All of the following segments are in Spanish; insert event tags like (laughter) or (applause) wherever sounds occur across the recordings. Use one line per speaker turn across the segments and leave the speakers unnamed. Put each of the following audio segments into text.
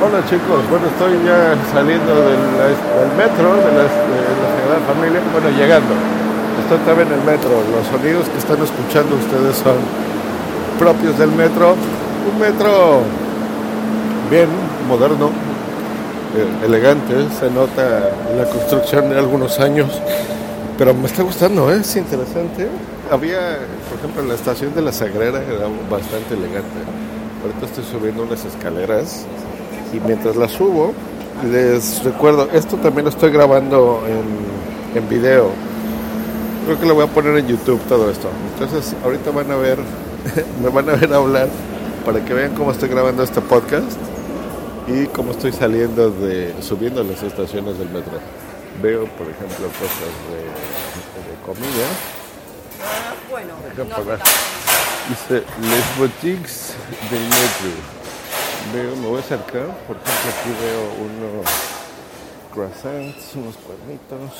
Hola chicos, bueno estoy ya saliendo del, metro de la, de Sagrada Familia, bueno llegando. Estoy también en el metro. Los sonidos que están escuchando ustedes son propios del metro. Un metro bien moderno, eh, elegante, se nota la construcción de algunos años, pero me está gustando, ¿eh? es interesante. Había, por ejemplo, la estación de la Sagrera era bastante elegante. Ahorita estoy subiendo unas escaleras y mientras las subo, les recuerdo, esto también lo estoy grabando en, en video. Creo que lo voy a poner en YouTube todo esto. Entonces, ahorita van a ver, (laughs) me van a ver hablar para que vean cómo estoy grabando este podcast y cómo estoy saliendo de, subiendo las estaciones del metro. Veo, por ejemplo, cosas de, de comida.
Bueno,
Acá para- Dice, les boutiques del metro. Veo, me voy a acercar, por ejemplo, aquí veo unos croissants, unos cuernitos,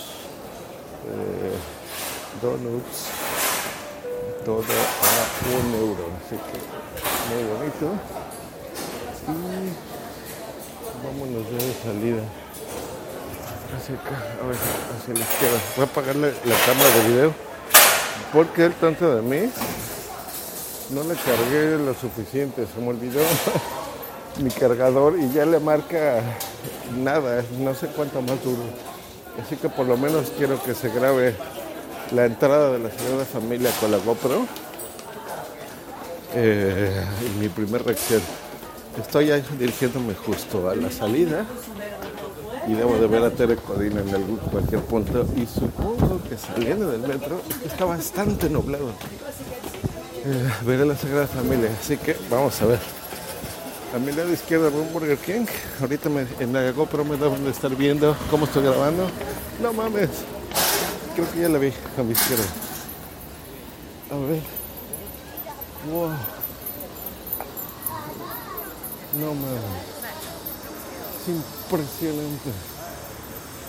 eh, donuts, todo a un euro, así que muy bonito. Y vámonos ya de salida. Hacia acá, a ver, hacia la izquierda. Voy a apagarle la cámara de video porque el tonto de mí no le cargué lo suficiente, se me olvidó (laughs) mi cargador y ya le marca nada, no sé cuánto más duro. Así que por lo menos quiero que se grabe la entrada de la Sagrada Familia con la GoPro. Eh, y mi primer reacción. Estoy ahí dirigiéndome justo a la salida y debo de ver a Tere Codina en algún cualquier punto y supongo que saliendo del metro está bastante nublado. Eh, veré la Sagrada Familia, así que vamos a ver. A mi lado izquierdo un Burger King. Ahorita me- en la GoPro me deben de estar viendo cómo estoy grabando. No mames. Creo que ya la vi a mi izquierda. A ver. Wow. No mames. Es impresionante.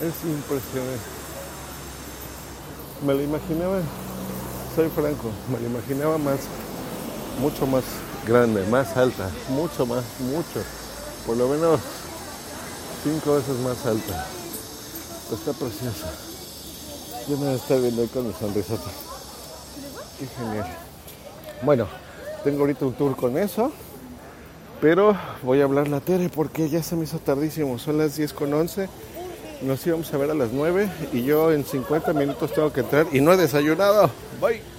Es impresionante. Me lo imaginaba, soy franco, me lo imaginaba más, mucho más grande, más alta, mucho más, mucho. Por lo menos cinco veces más alta. Está preciosa. Yo me está viendo ahí con mi sonrisota. Qué genial. Bueno, tengo ahorita un tour con eso. Pero voy a hablar la Tere porque ya se me hizo tardísimo. Son las 10 con 11. Nos íbamos a ver a las 9 y yo en 50 minutos tengo que entrar y no he desayunado. Bye.